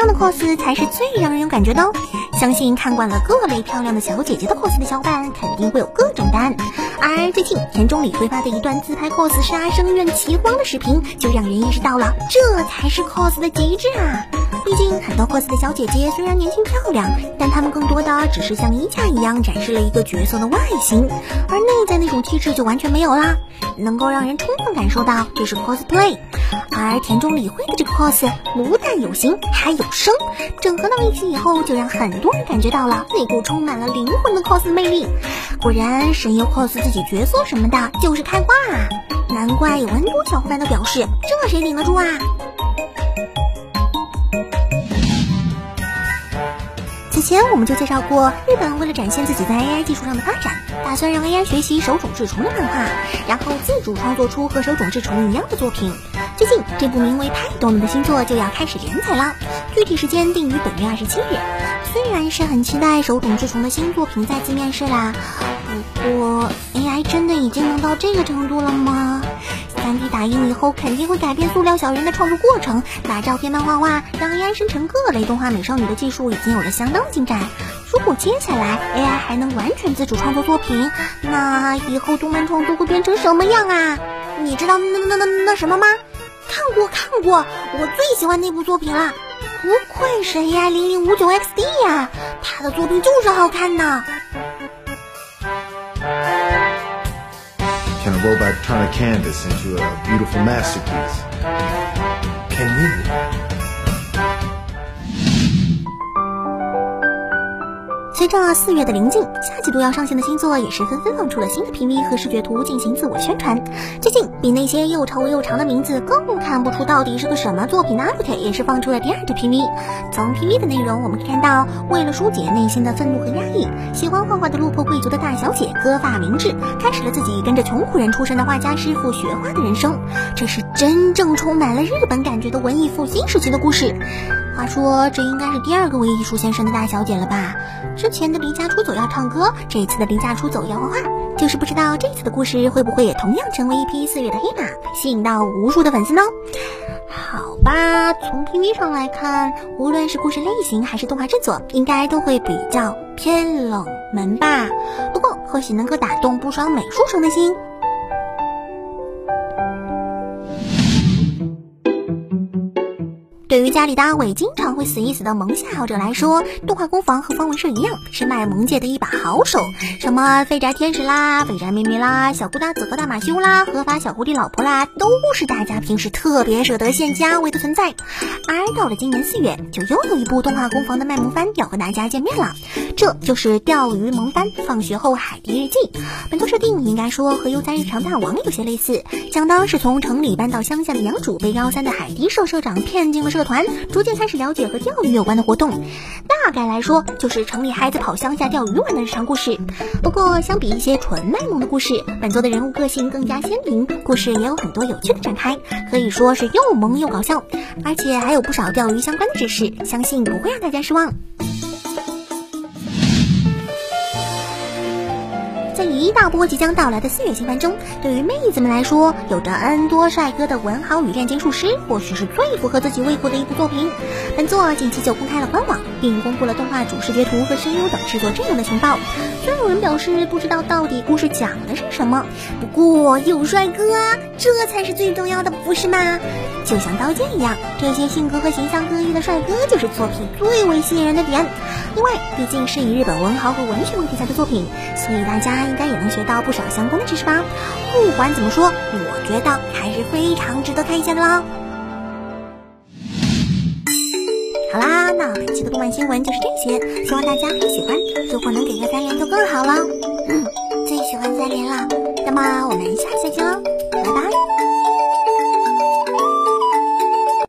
这样的 cos 才是最让人有感觉的哦。相信看惯了各类漂亮的小姐姐的 cos 的小伙伴，肯定会有各种答案。而最近田中里推发的一段自拍 cos 杀生院奇荒的视频，就让人意识到了，这才是 cos 的极致啊！毕竟很多 cos 的小姐姐虽然年轻漂亮，但她们更多的只是像衣架一样展示了一个角色的外形，而内在那种气质就完全没有啦，能够让人充分感受到这是 cosplay。而田中理惠的这个 cos 不但有型还有声，整合到一起以后，就让很多人感觉到了那股充满了灵魂的 cos 魅力。果然，神游 cos 自己角色什么的就是开挂啊，难怪有很多小伙伴都表示，这谁顶得住啊？此前我们就介绍过，日本为了展现自己在 AI 技术上的发展，打算让 AI 学习手冢治虫的漫画，然后自主创作出和手冢治虫一样的作品。最近这部名为《太多了》的新作就要开始连载了，具体时间定于本月二十七日。虽然是很期待手冢治虫的新作品再次面世啦，不过 AI 真的已经能到这个程度了吗？3D 打印以后肯定会改变塑料小人的创作过程，把照片、漫画化让 AI 生成各类动画美少女的技术已经有了相当进展。如果接下来 AI 还能完全自主创作作品，那以后动漫创作会变成什么样啊？你知道那那那那什么吗？看过看过，我最喜欢那部作品了。不愧是 AI 零零五九 XD 呀，他的作品就是好看呢。Can a robot turn a canvas into a beautiful masterpiece? Can you? 随着四月的临近，下季度要上线的新作也是纷纷放出了新的 PV 和视觉图进行自我宣传。最近，比那些又丑又长的名字更看不出到底是个什么作品的 UP 也是放出了第二支 PV。从 PV 的内容我们可以看到，为了疏解内心的愤怒和压抑，喜欢画画的落魄贵族的大小姐割发明志，开始了自己跟着穷苦人出身的画家师傅学画的人生。这是真正充满了日本感觉的文艺复兴时期的故事。话说，这应该是第二个为艺术献身的大小姐了吧？之前的离家出走要唱歌，这次的离家出走要画画，就是不知道这次的故事会不会也同样成为一匹四月的黑马，吸引到无数的粉丝呢？好吧，从 PV 上来看，无论是故事类型还是动画制作，应该都会比较偏冷门吧。不过，或许能够打动不少美术生的心。对于家里的阿伟经常会死一死的萌系爱好者来说，动画工坊和方文社一样，是卖萌界的一把好手。什么废宅天使啦、废宅妹妹啦、小姑大子和大马修啦、合法小狐狸老婆啦，都是大家平时特别舍得献家伟的存在。而到了今年四月，就又有一部动画工坊的卖萌番要和大家见面了，这就是《钓鱼萌番放学后海底日记》。本作设定应该说和《悠哉日常大王》有些类似，讲的是从城里搬到乡下的养主被高三的海堤社社长骗进了社团，逐渐开始了解和钓鱼有关的活动。大概来说，就是城里孩子跑乡下钓鱼玩的日常故事。不过，相比一些纯卖萌的故事，本作的人物个性更加鲜明，故事也有很多有趣的展开，可以说是又萌又搞笑，而且还有不少钓鱼相关的知识，相信不会让大家失望。在一大波即将到来的四月新番中，对于妹子们来说，有着 N 多帅哥的《文豪与炼金术师》或许是最符合自己胃口的一部作品。本作近期就公开了官网，并公布了动画主视觉图和声优等制作阵容的情报。虽然有人表示不知道到底故事讲的是什么，不过有帅哥，这才是最重要的，不是吗？就像刀剑一样，这些性格和形象各异的帅哥就是作品最为吸引人的点。另外，毕竟是以日本文豪和文学为题材的作品，所以大家应该也能学到不少相关的知识吧。不管怎么说，我觉得还是非常值得看一下的啦。好啦，那本期的动漫新闻就是这些，希望大家可以喜欢。如果能给个三连就更好了，